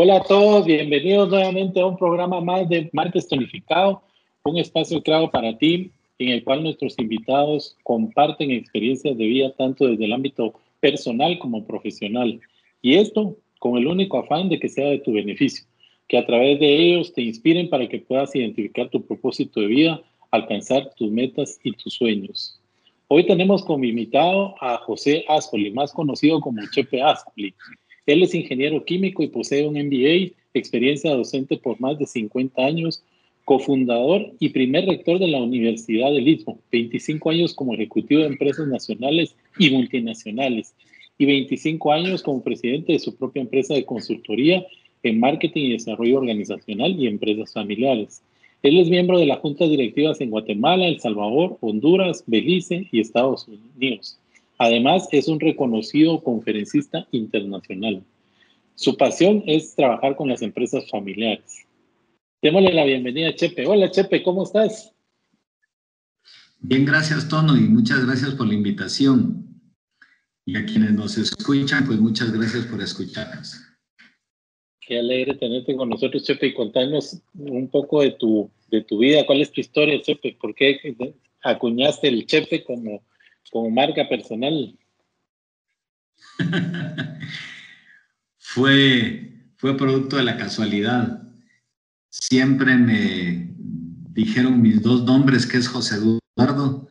Hola a todos, bienvenidos nuevamente a un programa más de Martes Tonificado, un espacio creado para ti en el cual nuestros invitados comparten experiencias de vida tanto desde el ámbito personal como profesional. Y esto con el único afán de que sea de tu beneficio, que a través de ellos te inspiren para que puedas identificar tu propósito de vida, alcanzar tus metas y tus sueños. Hoy tenemos como invitado a José Ascoli, más conocido como Chepe Ascoli. Él es ingeniero químico y posee un MBA, experiencia docente por más de 50 años, cofundador y primer rector de la Universidad del Istmo, 25 años como ejecutivo de empresas nacionales y multinacionales y 25 años como presidente de su propia empresa de consultoría en marketing y desarrollo organizacional y empresas familiares. Él es miembro de las juntas directivas en Guatemala, El Salvador, Honduras, Belice y Estados Unidos. Además, es un reconocido conferencista internacional. Su pasión es trabajar con las empresas familiares. Démosle la bienvenida a Chepe. Hola Chepe, ¿cómo estás? Bien, gracias Tono y muchas gracias por la invitación. Y a quienes nos escuchan, pues muchas gracias por escucharnos. Qué alegre tenerte con nosotros, Chepe, y contarnos un poco de tu, de tu vida. ¿Cuál es tu historia, Chepe? ¿Por qué acuñaste el Chepe como, como marca personal? fue, fue producto de la casualidad. Siempre me dijeron mis dos nombres, que es José Eduardo,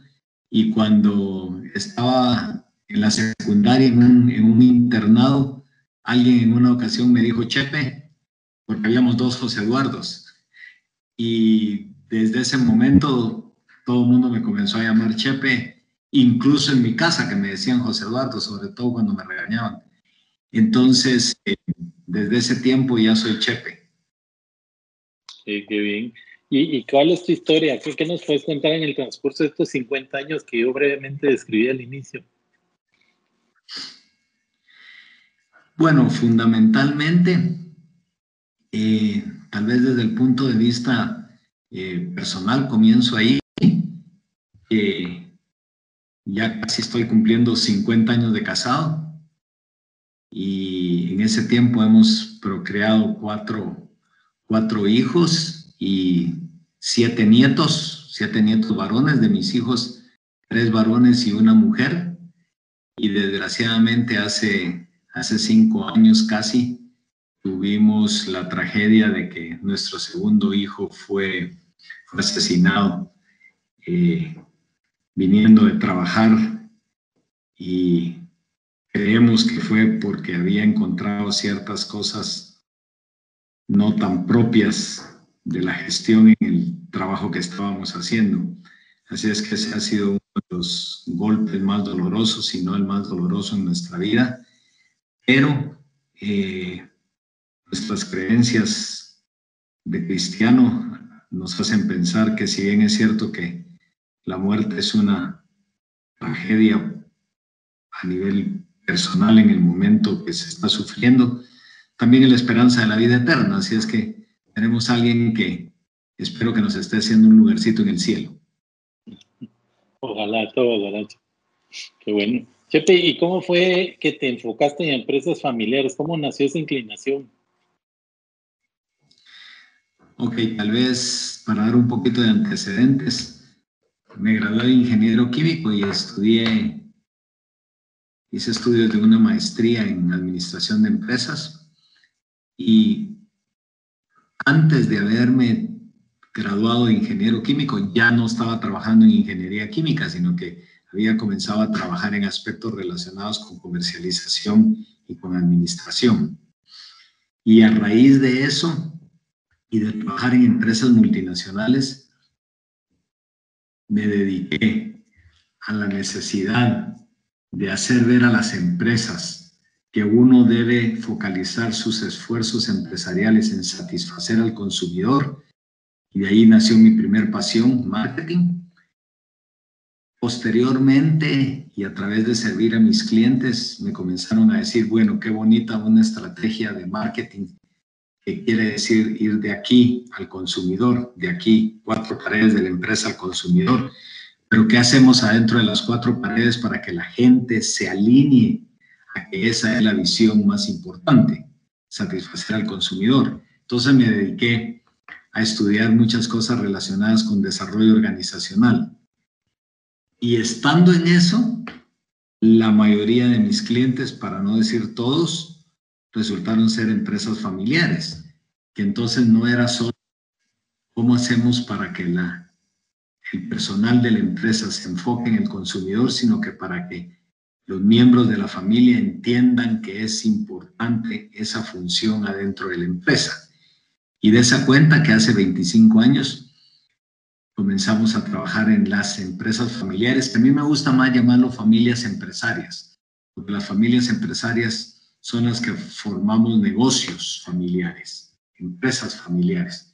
y cuando estaba en la secundaria, en un, internado, alguien en una ocasión me dijo Chepe, porque habíamos dos José Eduardos. Y desde ese momento todo el mundo me comenzó a llamar Chepe, incluso en mi casa que me decían José Eduardo, sobre todo cuando me regañaban. Entonces, eh, desde ese tiempo ya soy Chepe. Sí, qué bien. ¿Y, ¿Y, cuál es tu historia? ¿Qué, ¿Qué, nos puedes contar en el transcurso de estos 50 años que yo brevemente describí al inicio? Bueno, fundamentalmente, eh, tal vez desde el punto de vista eh, personal, comienzo ahí. Ya casi estoy cumpliendo 50 años de casado y en ese tiempo hemos procreado cuatro, cuatro hijos y siete nietos, siete nietos varones de mis hijos, tres varones y una mujer. Y desgraciadamente hace, hace cinco años casi tuvimos la tragedia de que nuestro segundo hijo fue, asesinado eh, viniendo de trabajar y creemos que fue porque había encontrado ciertas cosas no tan propias de la gestión en el trabajo que estábamos haciendo. Así es que ese ha sido uno de los golpes más dolorosos, si no el más doloroso en nuestra vida. Pero eh, nuestras creencias de cristiano nos hacen pensar que si bien es cierto que la muerte es una tragedia a nivel personal en el momento que se está sufriendo, también es la esperanza de la vida eterna. Así es que tenemos a alguien que espero que nos esté haciendo un lugarcito en el cielo. Ojalá, todo, ojalá. Qué bueno. Chepe, ¿y cómo fue que te enfocaste en empresas familiares? ¿Cómo nació esa inclinación? Ok, tal vez para dar un poquito de antecedentes, me gradué de ingeniero químico y estudié, hice estudios de una maestría en administración de empresas y antes de haberme graduado de ingeniero químico, ya no estaba trabajando en ingeniería química, sino que había comenzado a trabajar en aspectos relacionados con comercialización y con administración. Y a raíz de eso y de trabajar en empresas multinacionales, me dediqué a la necesidad de hacer ver a las empresas que uno debe focalizar sus esfuerzos empresariales en satisfacer al consumidor y de ahí nació mi primer pasión, marketing. Posteriormente, y a través de servir a mis clientes, me comenzaron a decir, bueno, qué bonita una estrategia de marketing que quiere decir ir de aquí al consumidor, de aquí, cuatro paredes de la empresa al consumidor. Pero ¿qué hacemos adentro de las cuatro paredes para que la gente se alinee que esa es la visión más importante, satisfacer al consumidor? Entonces me dediqué a estudiar muchas cosas relacionadas con desarrollo organizacional. Y estando en eso, la mayoría de mis clientes, para no decir todos, resultaron ser empresas familiares, que entonces no era solo cómo hacemos para que la, el personal de la empresa se enfoque en el consumidor, sino que para que los miembros de la familia entiendan que es importante esa función adentro de la empresa. Y de esa cuenta que hace 25 años comenzamos a trabajar en las empresas familiares, que a mí me gusta más llamarlo familias empresarias, porque las familias empresarias son las que formamos negocios familiares, empresas familiares.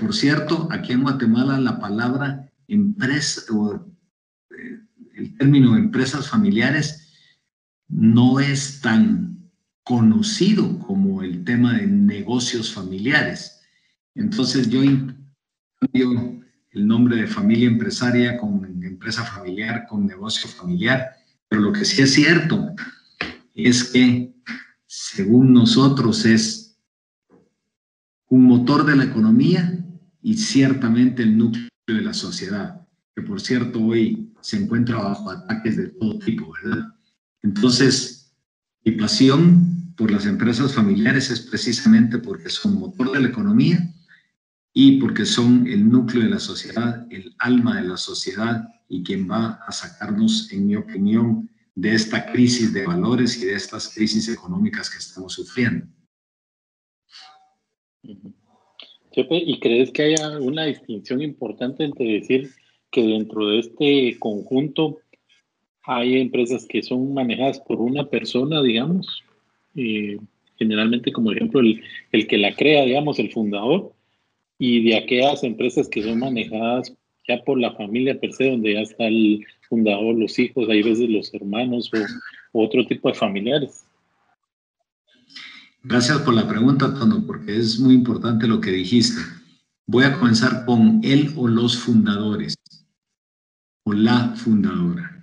Por cierto, aquí en Guatemala la palabra empresa o eh, el término empresas familiares no es tan conocido como el tema de negocios familiares. Entonces yo cambio el nombre de familia empresaria con empresa familiar, con negocio familiar, pero lo que sí es cierto es que según nosotros es un motor de la economía y ciertamente el núcleo de la sociedad, que por cierto hoy se encuentra bajo ataques de todo tipo, ¿verdad? Entonces, mi pasión por las empresas familiares es precisamente porque son motor de la economía y porque son el núcleo de la sociedad, el alma de la sociedad y quien va a sacarnos, en mi opinión, de esta crisis de valores y de estas crisis económicas que estamos sufriendo. ¿y crees que haya una distinción importante entre decir que dentro de este conjunto hay empresas que son manejadas por una persona, digamos, generalmente como ejemplo el, el, que la crea, digamos, el fundador, y de aquellas empresas que son manejadas ya por la familia per se, donde ya está el fundador, los hijos, hay veces los hermanos o, otro tipo de familiares. Gracias por la pregunta, Tono, porque es muy importante lo que dijiste. Voy a comenzar con él o los fundadores, o la fundadora.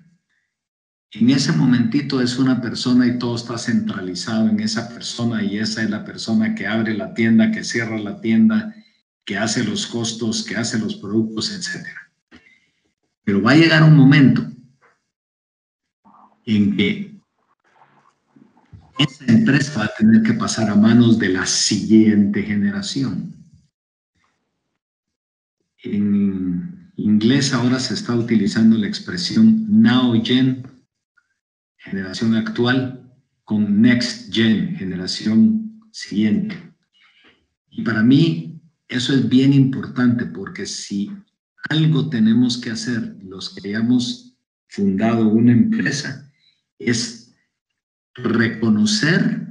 En ese momentito es una persona y todo está centralizado en esa persona y esa es la persona que abre la tienda, que cierra la tienda, que hace los costos, que hace los productos, etc. Pero va a llegar un momento en que esa empresa va a tener que pasar a manos de la siguiente generación. En inglés ahora se está utilizando la expresión now gen, generación actual, con next gen, generación siguiente. Y para mí eso es bien importante porque si algo tenemos que hacer los que hayamos fundado una empresa es reconocer,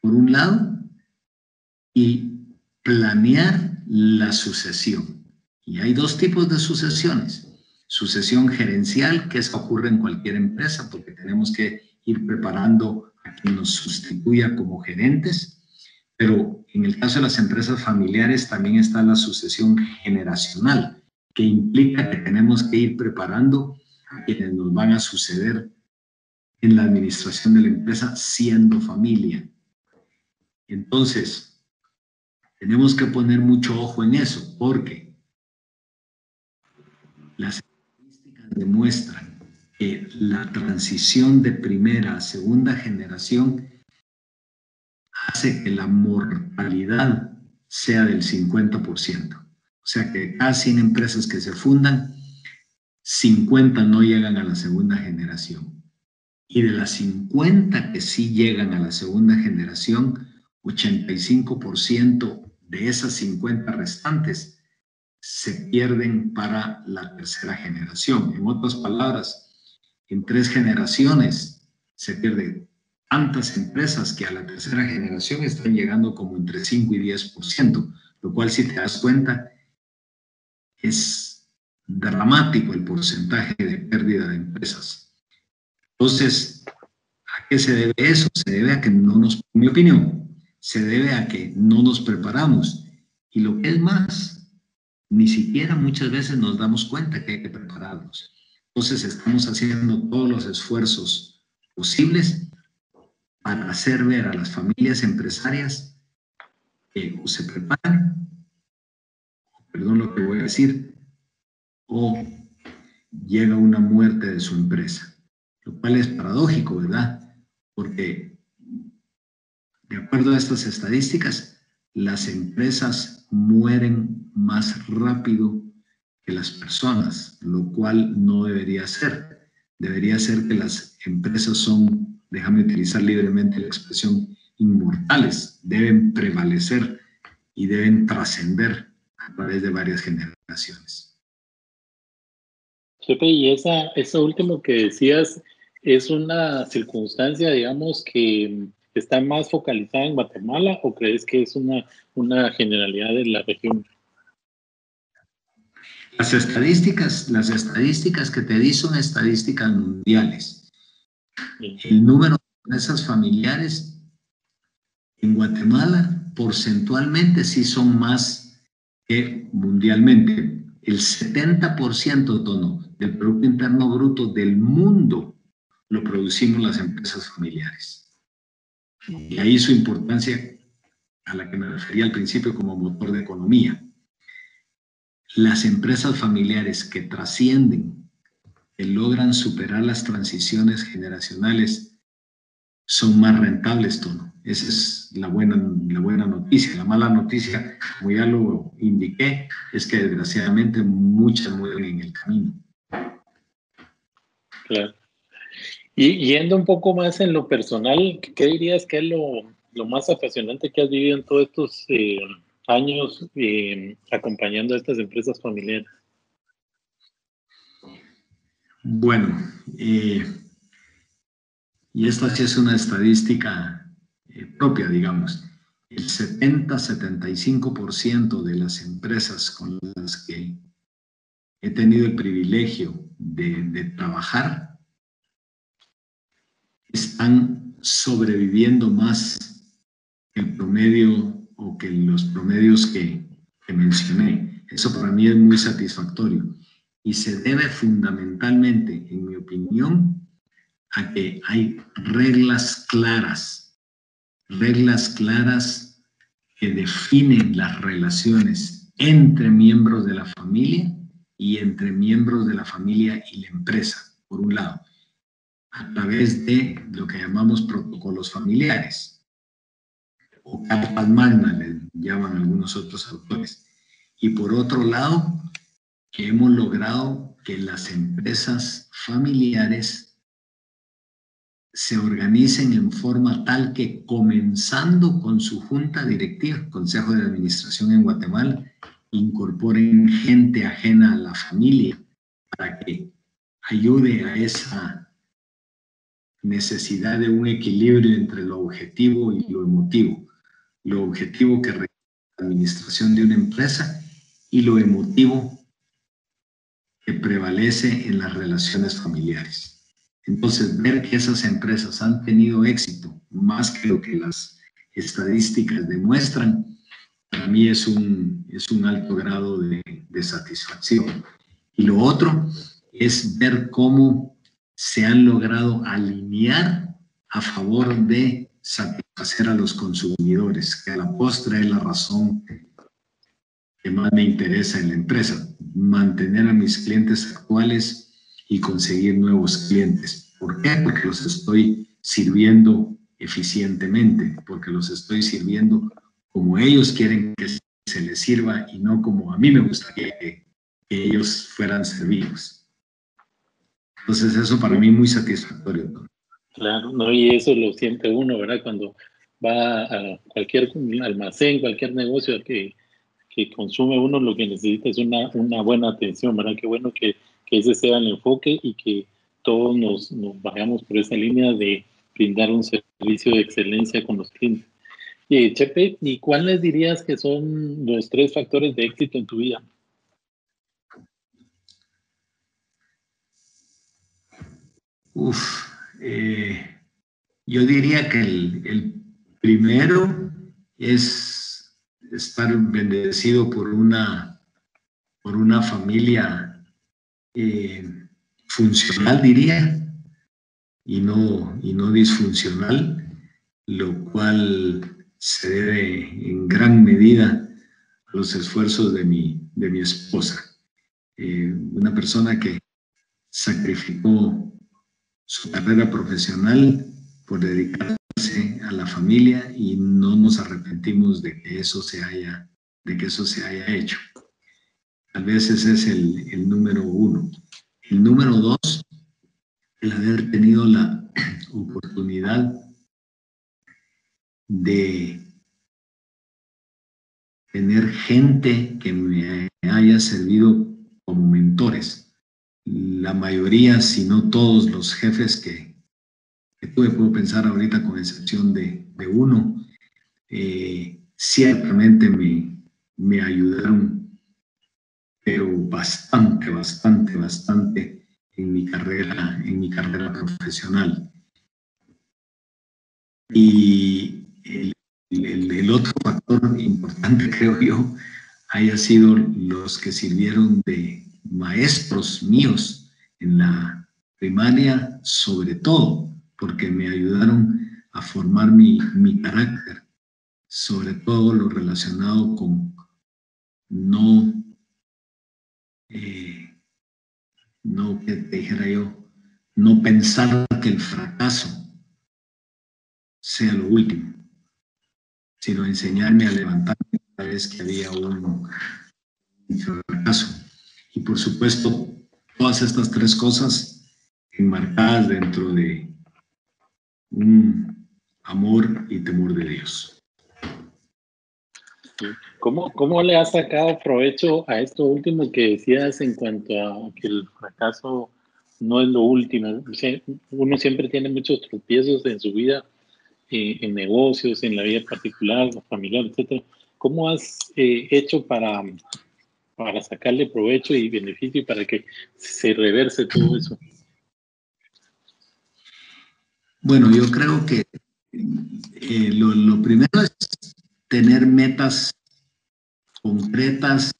por un lado, y planear la sucesión. Y hay dos tipos de sucesiones. Sucesión gerencial, que eso ocurre en cualquier empresa porque tenemos que ir preparando a quien nos sustituya como gerentes pero en el caso de las empresas familiares también está la sucesión generacional, que implica que tenemos que ir preparando a quienes nos van a suceder en la administración de la empresa siendo familia. Entonces, tenemos que poner mucho ojo en eso, porque las demuestran que la transición de primera a segunda generación hace que la mortalidad sea del 50%. O sea que cada 100 empresas que se fundan, 50 no llegan a la segunda generación. Y de las 50 que sí llegan a la segunda generación, 85% de esas 50 restantes se pierden para la tercera generación. En otras palabras, en tres generaciones se pierde tantas empresas que a la tercera generación están llegando como entre 5 y 10%, lo cual si te das cuenta es dramático el porcentaje de pérdida de empresas. Entonces, ¿a qué se debe eso? Se debe a que no nos, en mi opinión, se debe a que no nos preparamos. Y lo que es más, ni siquiera muchas veces nos damos cuenta que hay que prepararnos. Entonces estamos haciendo todos los esfuerzos posibles para hacer ver a las familias empresarias que o se preparan, perdón lo que voy a decir, o llega una muerte de su empresa. Lo cual es paradójico, ¿verdad? Porque de acuerdo a estas estadísticas, las empresas mueren más rápido que las personas, lo cual no debería ser. Debería ser que las empresas son, déjame utilizar libremente la expresión, inmortales, deben prevalecer y deben trascender a través de varias generaciones. Chepe, y esa, eso último que decías es una circunstancia, digamos, que está más focalizada en Guatemala o crees que es una, una generalidad de la región? Las estadísticas, las estadísticas que te di son estadísticas mundiales. El número de empresas familiares en Guatemala porcentualmente sí son más que mundialmente. El 70% tono del Producto Interno Bruto del mundo lo producimos las empresas familiares. Y ahí su importancia a la que me refería al principio como motor de economía. Las empresas familiares que trascienden, que logran superar las transiciones generacionales, son más rentables, Tono. Esa es la buena, la buena noticia. La mala noticia, como ya lo indiqué, es que desgraciadamente muchas mueren en el camino. Claro. Y yendo un poco más en lo personal, ¿qué dirías que es lo, más apasionante que has vivido en todos estos eh, años eh, acompañando a estas empresas familiares? Bueno, eh, y esta sí es una estadística propia, digamos. El 70-75% de las empresas con las que he tenido el privilegio de, de trabajar están sobreviviendo más que el promedio o que los promedios que, que mencioné. Eso para mí es muy satisfactorio y se debe fundamentalmente, en mi opinión, a que hay reglas claras, reglas claras que definen las relaciones entre miembros de la familia y entre miembros de la familia y la empresa, por un lado a través de lo que llamamos protocolos familiares o cartas magna, le llaman algunos otros autores. Y por otro lado, que hemos logrado que las empresas familiares se organicen en forma tal que comenzando con su junta directiva, Consejo de Administración en Guatemala, incorporen gente ajena a la familia para que ayude a esa necesidad de un equilibrio entre lo objetivo y lo emotivo. Lo objetivo que requiere la administración de una empresa y lo emotivo que prevalece en las relaciones familiares. Entonces, ver que esas empresas han tenido éxito más que lo que las estadísticas demuestran, para mí es un, es un alto grado de, de satisfacción. Y lo otro es ver cómo se han logrado alinear a favor de satisfacer a los consumidores, que a la postre es la razón que más me interesa en la empresa, mantener a mis clientes actuales y conseguir nuevos clientes. ¿Por qué? Porque los estoy sirviendo eficientemente, porque los estoy sirviendo como ellos quieren que se les sirva y no como a mí me gusta que, que ellos fueran servidos. Entonces eso para mí es muy satisfactorio. Claro, no, y eso lo siente uno, ¿verdad? Cuando va a cualquier almacén, cualquier negocio que, que consume uno, lo que necesita es una, una buena atención, ¿verdad? Qué bueno que, que ese sea el enfoque y que todos nos, nos vayamos por esa línea de brindar un servicio de excelencia con los clientes. Y Chepe, ¿y cuáles dirías que son los tres factores de éxito en tu vida? Uf, eh, yo diría que el, primero es estar bendecido por una, por una familia eh, funcional, diría, y no, y no disfuncional, lo cual se debe en gran medida a los esfuerzos de mi, de mi esposa. Eh, una persona que sacrificó su carrera profesional por dedicarse a la familia y no nos arrepentimos de que eso se haya, de que eso se haya hecho. Tal vez ese es el, el número uno. El número dos, el haber tenido la oportunidad de tener gente que me haya servido como mentores. La mayoría, si no todos los jefes que, tuve, puedo pensar ahorita con excepción de, uno, eh, ciertamente me, me ayudaron, pero bastante, bastante, bastante en mi carrera, en mi carrera profesional. Y el, otro factor importante, creo yo, haya sido los que sirvieron de maestros míos en la primaria, sobre todo, porque me ayudaron a formar mi, carácter, sobre todo lo relacionado con no, eh, no que te dijera yo, no pensar que el fracaso sea lo último sino enseñarme a levantarme cada vez que había un, fracaso. Y por supuesto, todas estas tres cosas enmarcadas dentro de un amor y temor de Dios. ¿Cómo, ¿Cómo le has sacado provecho a esto último que decías en cuanto a que el fracaso no es lo último? Uno siempre tiene muchos tropiezos en su vida eh, en negocios, en la vida particular, familiar, etcétera. ¿Cómo has eh, hecho para, para sacarle provecho y beneficio y para que se reverse todo eso? Bueno, yo creo que eh, lo, primero es tener metas concretas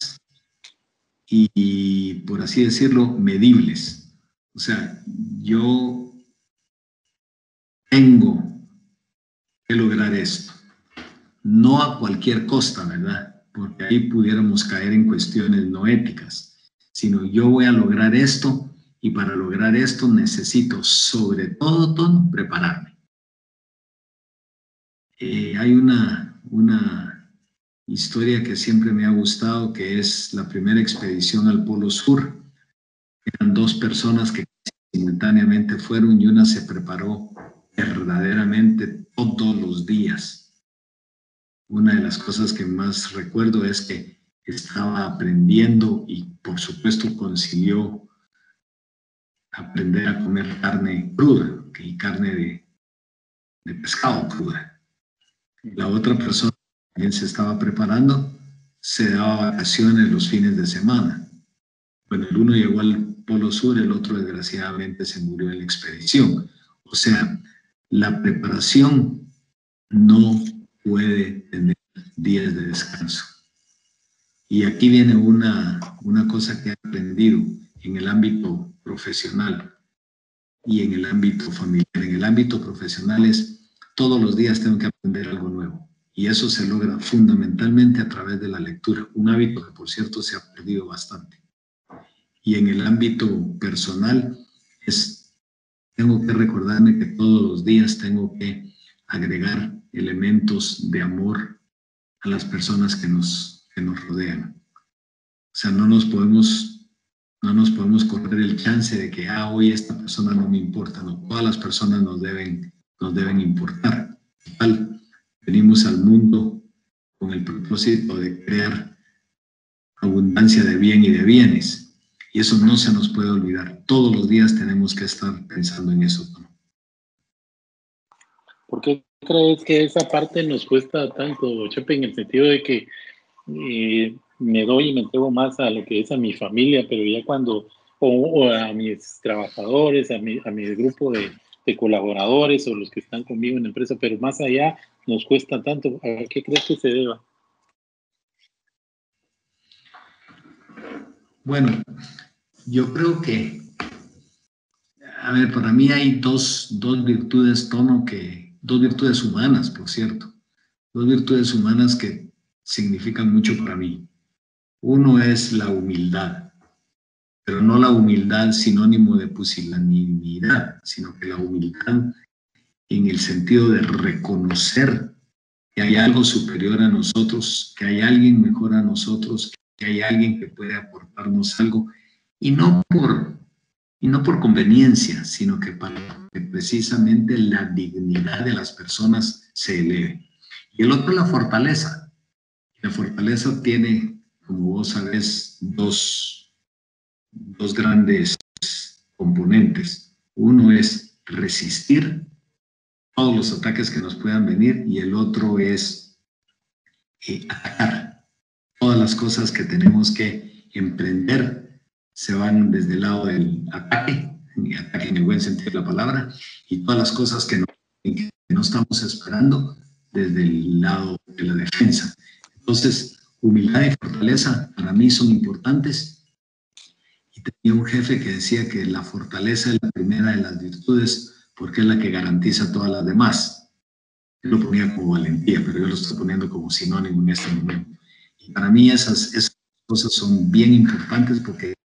y, por así decirlo, medibles. O sea, yo tengo lograr esto. No a cualquier costa, ¿verdad? Porque ahí pudiéramos caer en cuestiones no éticas, sino yo voy a lograr esto y para lograr esto necesito sobre todo, todo prepararme. Eh, hay una, una historia que siempre me ha gustado, que es la primera expedición al Polo Sur. Eran dos personas que simultáneamente fueron y una se preparó verdaderamente todos los días. Una de las cosas que más recuerdo es que estaba aprendiendo y por supuesto consiguió aprender a comer carne cruda y carne de, de pescado cruda. La otra persona también se estaba preparando, se daba vacaciones los fines de semana. Bueno, el uno llegó al Polo Sur, el otro desgraciadamente se murió en la expedición. O sea, la preparación no puede tener días de descanso. Y aquí viene una, una cosa que he aprendido en el ámbito profesional y en el ámbito familiar. En el ámbito profesional es todos los días tengo que aprender algo nuevo. Y eso se logra fundamentalmente a través de la lectura, un hábito que por cierto se ha perdido bastante. Y en el ámbito personal es tengo que recordarme que todos los días tengo que agregar elementos de amor a las personas que nos, que nos rodean. O sea, no nos podemos, no nos podemos correr el chance de que, ah, hoy esta persona no me importa. No, todas las personas nos deben, nos deben importar. venimos al mundo con el propósito de crear abundancia de bien y de bienes. Y eso no se nos puede olvidar. Todos los días tenemos que estar pensando en eso. ¿Por qué crees que esa parte nos cuesta tanto, Chepe, en el sentido de que eh, me doy y me entrego más a lo que es a mi familia, pero ya cuando o, a mis trabajadores, a mi, a mi grupo de, colaboradores o los que están conmigo en la empresa, pero más allá nos cuesta tanto. ¿A qué crees que se deba? Bueno, yo creo que, a ver, para mí hay dos, dos virtudes, tono, que, dos virtudes humanas, por cierto, dos virtudes humanas que significan mucho para mí. Uno es la humildad, pero no la humildad sinónimo de pusilanimidad, sino que la humildad en el sentido de reconocer que hay algo superior a nosotros, que hay alguien mejor a nosotros, que hay alguien que puede aportarnos algo, y no por, y no por conveniencia, sino que para que precisamente la dignidad de las personas se eleve. Y el otro es la fortaleza. La fortaleza tiene como vos sabés, dos, dos grandes componentes. Uno es resistir todos los ataques que nos puedan venir y el otro es eh, atacar. Todas las cosas que tenemos que emprender se van desde el lado del ataque, ataque en el buen sentido de la palabra, y todas las cosas que no, que no estamos esperando desde el lado de la defensa. Entonces, humildad y fortaleza para mí son importantes. Y tenía un jefe que decía que la fortaleza es la primera de las virtudes porque es la que garantiza todas las demás. Él lo ponía como valentía, pero yo lo estoy poniendo como sinónimo en este momento. Y para mí esas, esas cosas son bien importantes porque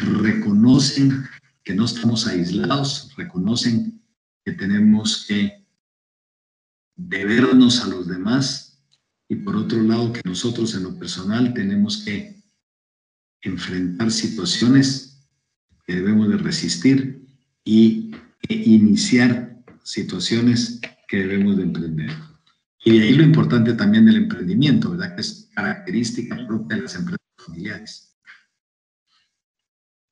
reconocen que no estamos aislados, reconocen que tenemos que debernos a los demás y por otro lado que nosotros en lo personal tenemos que enfrentar situaciones que debemos de resistir y iniciar situaciones que debemos de emprender. Y de ahí lo importante también del emprendimiento, ¿verdad? Que es característica propia de las empresas familiares.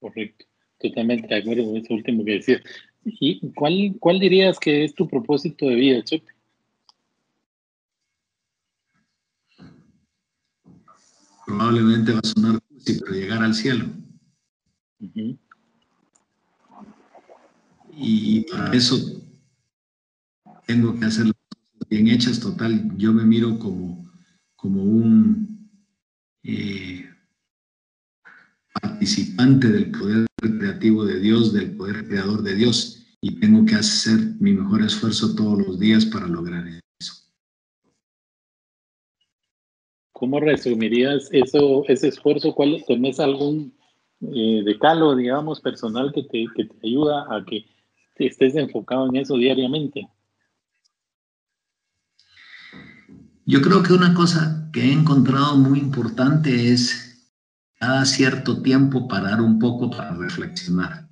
Correcto, totalmente de acuerdo con eso último que decías. ¿Y cuál, cuál dirías que es tu propósito de vida, Chepe? probablemente va a sonar cursi, pero llegar al cielo. Y para eso tengo que hacer las cosas bien hechas. Total, yo me miro como, como un eh, participante del poder creativo de Dios, del poder creador de Dios, y tengo que hacer mi mejor esfuerzo todos los días para lograr eso. ¿Cómo resumirías eso, ese esfuerzo? ¿Cuál, ¿Tenés algún eh, decalo, digamos, personal que te, que te ayuda a que estés enfocado en eso diariamente? Yo creo que una cosa que he encontrado muy importante es cada cierto tiempo parar un poco para reflexionar.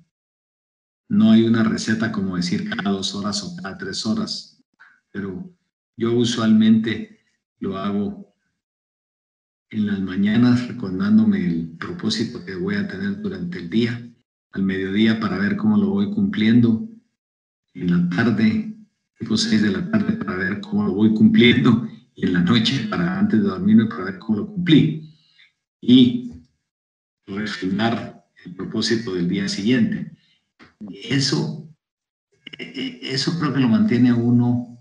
No hay una receta como decir cada dos horas o cada tres horas, pero yo usualmente lo hago en las mañanas recordándome el propósito que voy a tener durante el día, al mediodía para ver cómo lo voy cumpliendo, en la tarde, tipo 6 de la tarde para ver cómo lo voy cumpliendo y en la noche para antes de dormirme para ver cómo lo cumplí y refinar el propósito del día siguiente. Eso, e, e, eso creo que lo mantiene a uno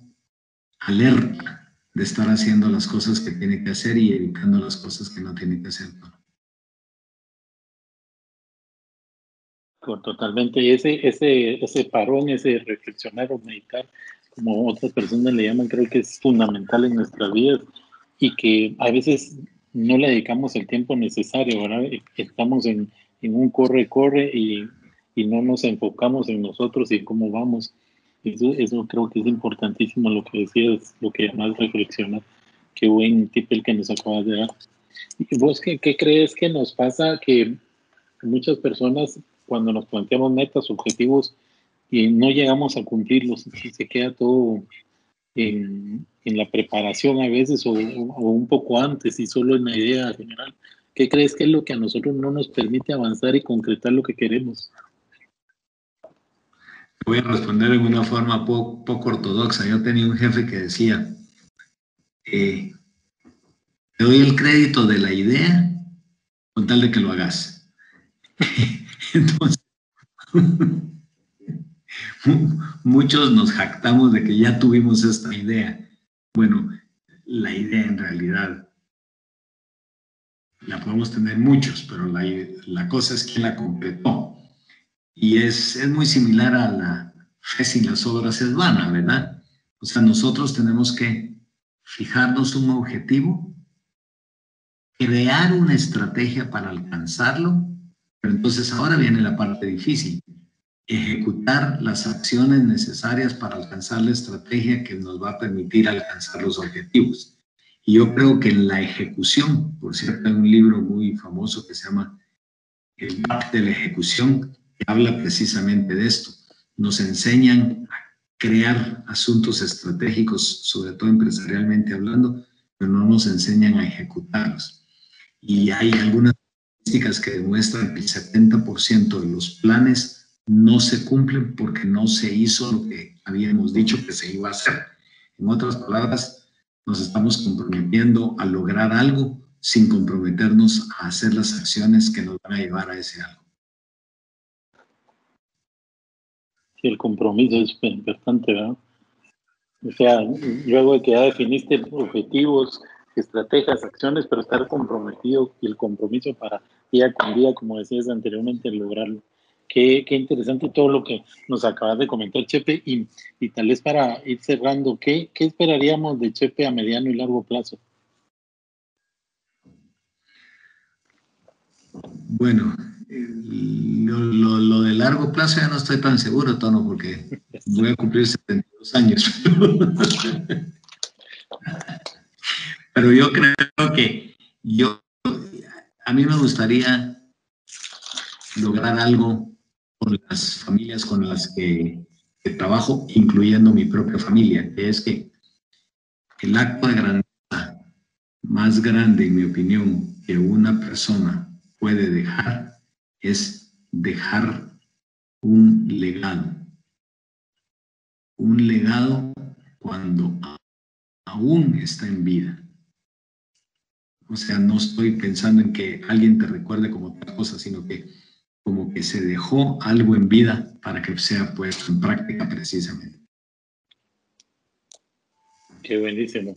alerta de estar haciendo las cosas que tiene que hacer y evitando las cosas que no tiene que hacer. Totalmente. Y ese, ese, ese parón, ese reflexionar o meditar, como otras personas le llaman, creo que es fundamental en nuestras vidas y que a veces no le dedicamos el tiempo necesario, ¿verdad? Estamos en, en un corre-corre y, y no nos enfocamos en nosotros y cómo vamos. Eso, creo que es importantísimo lo que decías, lo que más reflexionar. Qué buen tip el que nos acabas de dar. ¿Y vos qué, qué crees que nos pasa? Que muchas personas, cuando nos planteamos metas, objetivos, y no llegamos a cumplirlos, se queda todo en, en la preparación a veces o, un poco antes y solo en la idea general. ¿Qué crees que es lo que a nosotros no nos permite avanzar y concretar lo que queremos? Voy a responder en una forma poco, ortodoxa. Yo tenía un jefe que decía, eh, te doy el crédito de la idea con tal de que lo hagas. Entonces, muchos nos jactamos de que ya tuvimos esta idea. Bueno, la idea en realidad la podemos tener muchos, pero la, la cosa es quién la completó. Y es, es muy similar a la fe sin las obras es vana, ¿verdad? O sea, nosotros tenemos que fijarnos un objetivo, crear una estrategia para alcanzarlo, pero entonces ahora viene la parte difícil, ejecutar las acciones necesarias para alcanzar la estrategia que nos va a permitir alcanzar los objetivos. Y yo creo que en la ejecución, por cierto, hay un libro muy famoso que se llama El arte de la ejecución, que habla precisamente de esto. Nos enseñan a crear asuntos estratégicos, sobre todo empresarialmente hablando, pero no nos enseñan a ejecutarlos. Y hay algunas estadísticas que demuestran que el 70% de los planes no se cumplen porque no se hizo lo que habíamos dicho que se iba a hacer. En otras palabras, nos estamos comprometiendo a lograr algo sin comprometernos a hacer las acciones que nos van a llevar a ese algo. Sí, el compromiso es importante, ¿verdad? O sea, luego de que ya definiste objetivos, estrategias, acciones, pero estar comprometido y el compromiso para día con día, como decías anteriormente, lograrlo. Qué, qué, interesante todo lo que nos acabas de comentar, Chepe. Y, tal vez para ir cerrando, ¿qué, ¿qué, esperaríamos de Chepe a mediano y largo plazo? Bueno, lo, lo, de largo plazo ya no estoy tan seguro, Tono, porque voy a cumplir 72 años. Pero yo creo que yo, a mí me gustaría lograr algo con las familias con las que, trabajo, incluyendo mi propia familia, que es que el acto de grandeza más grande, en mi opinión, que una persona puede dejar es dejar un legado. Un legado cuando aún está en vida. O sea, no estoy pensando en que alguien te recuerde como otra cosa, sino que como que se dejó algo en vida para que sea puesto en práctica precisamente. Qué buenísimo.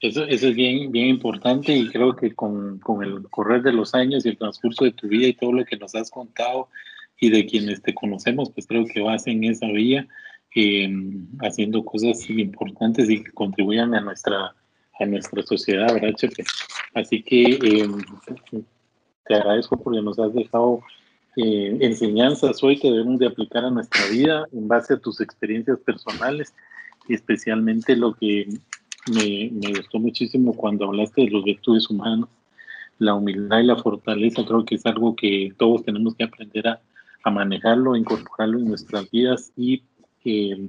Eso, eso es bien, bien importante y creo que con, con, el correr de los años y el transcurso de tu vida y todo lo que nos has contado y de quienes te conocemos, pues creo que vas en esa vía, eh, haciendo cosas importantes y que contribuyan a nuestra, a nuestra sociedad, ¿verdad, Chepe? Así que eh, te agradezco porque nos has dejado eh, enseñanzas hoy que debemos de aplicar a nuestra vida en base a tus experiencias personales especialmente lo que me, me gustó muchísimo cuando hablaste de los virtudes humanos, la humildad y la fortaleza, creo que es algo que todos tenemos que aprender a, a manejarlo, a incorporarlo en nuestras vidas y eh,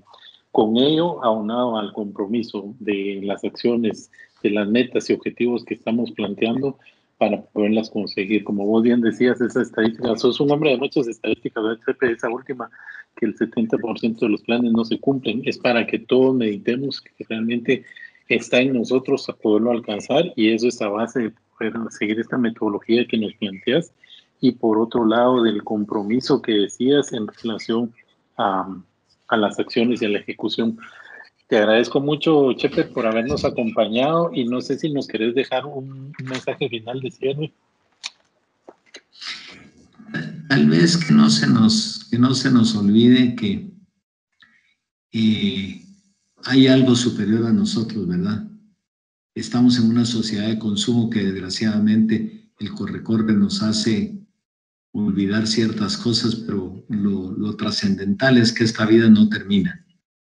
con ello aunado al compromiso de las acciones, de las metas y objetivos que estamos planteando, para poderlas conseguir. Como vos bien decías, esa estadística, sos un hombre de muchas estadísticas, esa última, que el 70% de los planes no se cumplen, es para que todos meditemos que realmente está en nosotros a poderlo alcanzar y eso es a base de poder seguir esta metodología que nos planteas y por otro lado del compromiso que decías en relación a, a las acciones y a la ejecución. Te agradezco mucho, Chepe, por habernos acompañado y no sé si nos querés dejar un, mensaje final de cierre. Tal vez que no se nos, que no se nos olvide que eh, hay algo superior a nosotros, ¿verdad? Estamos en una sociedad de consumo que desgraciadamente el corre-corre nos hace olvidar ciertas cosas, pero lo, lo trascendental es que esta vida no termina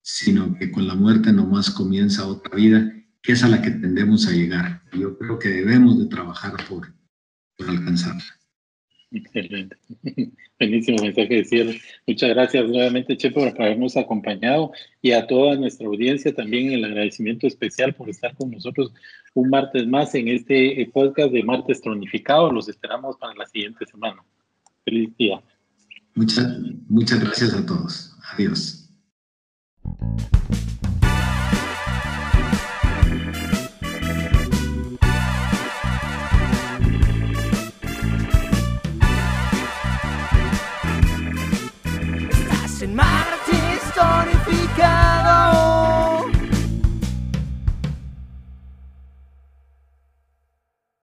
sino que con la muerte nomás comienza otra vida, que es a la que tendemos a llegar. Yo creo que debemos de trabajar por, por alcanzarla. Excelente. Buenísimo mensaje de cierre. Muchas gracias nuevamente, Che, por habernos acompañado y a toda nuestra audiencia también el agradecimiento especial por estar con nosotros un martes más en este podcast de Martes Tronificado. Los esperamos para la siguiente semana. Feliz día. Muchas, muchas gracias a todos. Adiós. Estás en Marte, historificado.